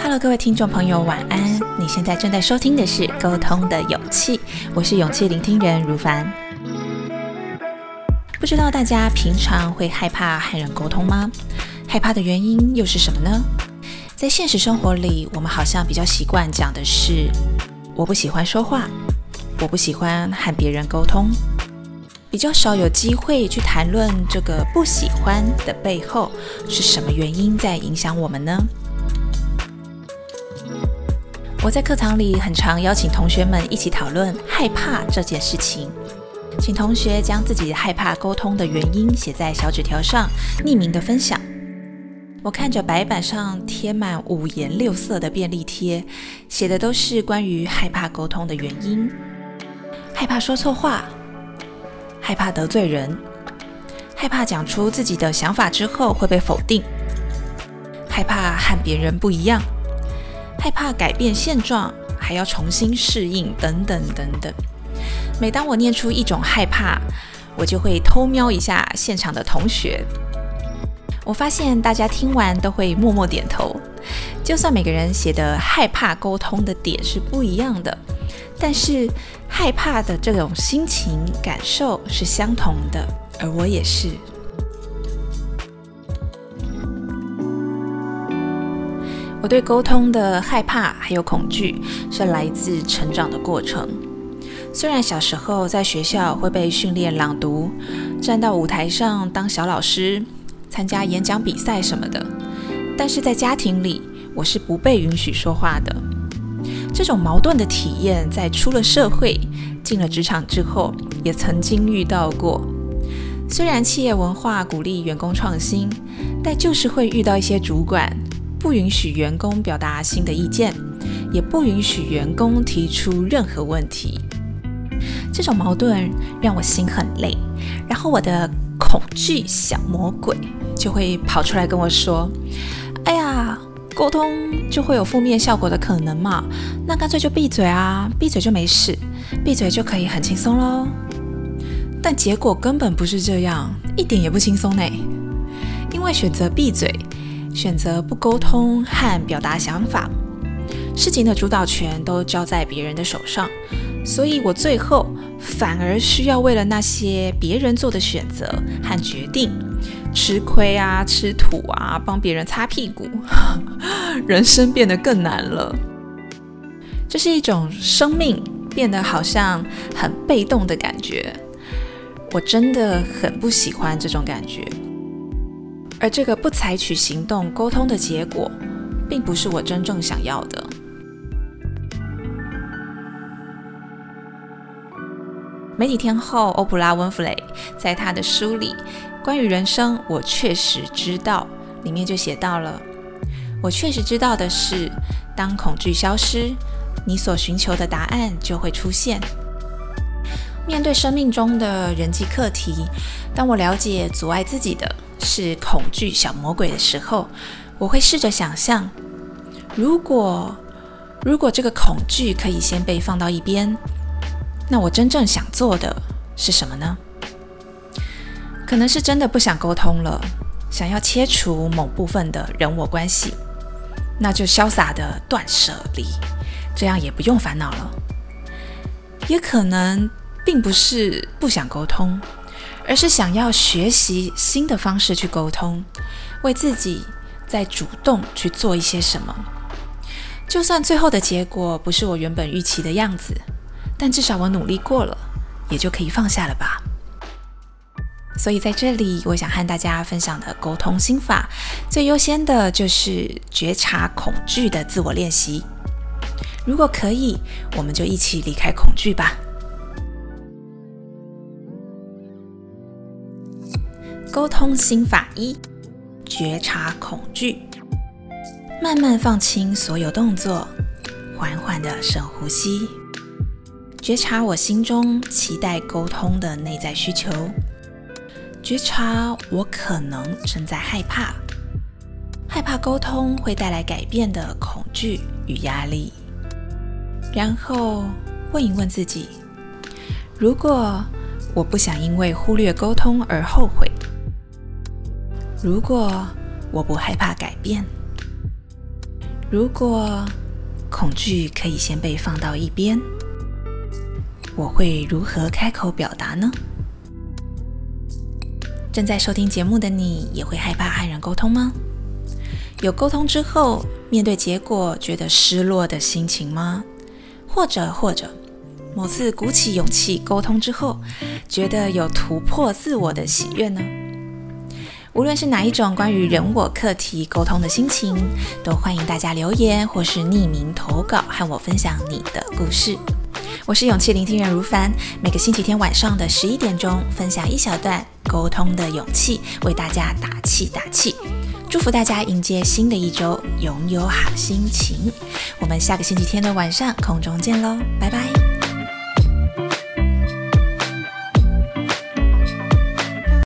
Hello，各位听众朋友，晚安！你现在正在收听的是《沟通的勇气》，我是勇气聆听人如凡。不知道大家平常会害怕和人沟通吗？害怕的原因又是什么呢？在现实生活里，我们好像比较习惯讲的是“我不喜欢说话”，我不喜欢和别人沟通，比较少有机会去谈论这个不喜欢的背后是什么原因在影响我们呢？我在课堂里很常邀请同学们一起讨论害怕这件事情，请同学将自己害怕沟通的原因写在小纸条上，匿名的分享。我看着白板上贴满五颜六色的便利贴，写的都是关于害怕沟通的原因：害怕说错话，害怕得罪人，害怕讲出自己的想法之后会被否定，害怕和别人不一样，害怕改变现状还要重新适应，等等等等。每当我念出一种害怕，我就会偷瞄一下现场的同学。我发现大家听完都会默默点头，就算每个人写的害怕沟通的点是不一样的，但是害怕的这种心情感受是相同的，而我也是。我对沟通的害怕还有恐惧，是来自成长的过程。虽然小时候在学校会被训练朗读，站到舞台上当小老师。参加演讲比赛什么的，但是在家庭里，我是不被允许说话的。这种矛盾的体验，在出了社会、进了职场之后，也曾经遇到过。虽然企业文化鼓励员工创新，但就是会遇到一些主管不允许员工表达新的意见，也不允许员工提出任何问题。这种矛盾让我心很累，然后我的恐惧小魔鬼。就会跑出来跟我说：“哎呀，沟通就会有负面效果的可能嘛？那干脆就闭嘴啊，闭嘴就没事，闭嘴就可以很轻松喽。”但结果根本不是这样，一点也不轻松呢。因为选择闭嘴，选择不沟通和表达想法，事情的主导权都交在别人的手上，所以我最后反而需要为了那些别人做的选择和决定。吃亏啊，吃土啊，帮别人擦屁股，人生变得更难了。这是一种生命变得好像很被动的感觉，我真的很不喜欢这种感觉。而这个不采取行动沟通的结果，并不是我真正想要的。没几天后，欧普拉温弗雷在他的书里。关于人生，我确实知道，里面就写到了。我确实知道的是，当恐惧消失，你所寻求的答案就会出现。面对生命中的人际课题，当我了解阻碍自己的是恐惧小魔鬼的时候，我会试着想象，如果如果这个恐惧可以先被放到一边，那我真正想做的是什么呢？可能是真的不想沟通了，想要切除某部分的人我关系，那就潇洒的断舍离，这样也不用烦恼了。也可能并不是不想沟通，而是想要学习新的方式去沟通，为自己在主动去做一些什么。就算最后的结果不是我原本预期的样子，但至少我努力过了，也就可以放下了吧。所以在这里，我想和大家分享的沟通心法，最优先的就是觉察恐惧的自我练习。如果可以，我们就一起离开恐惧吧。沟通心法一：觉察恐惧，慢慢放轻所有动作，缓缓的深呼吸，觉察我心中期待沟通的内在需求。觉察我可能正在害怕，害怕沟通会带来改变的恐惧与压力。然后问一问自己：如果我不想因为忽略沟通而后悔。如果我不害怕改变，如果恐惧可以先被放到一边，我会如何开口表达呢？正在收听节目的你，也会害怕和人沟通吗？有沟通之后，面对结果觉得失落的心情吗？或者或者，某次鼓起勇气沟通之后，觉得有突破自我的喜悦呢？无论是哪一种关于人我课题沟通的心情，都欢迎大家留言或是匿名投稿，和我分享你的故事。我是勇气聆听人如凡，每个星期天晚上的十一点钟，分享一小段沟通的勇气，为大家打气打气，祝福大家迎接新的一周，拥有好心情。我们下个星期天的晚上空中见喽，拜拜。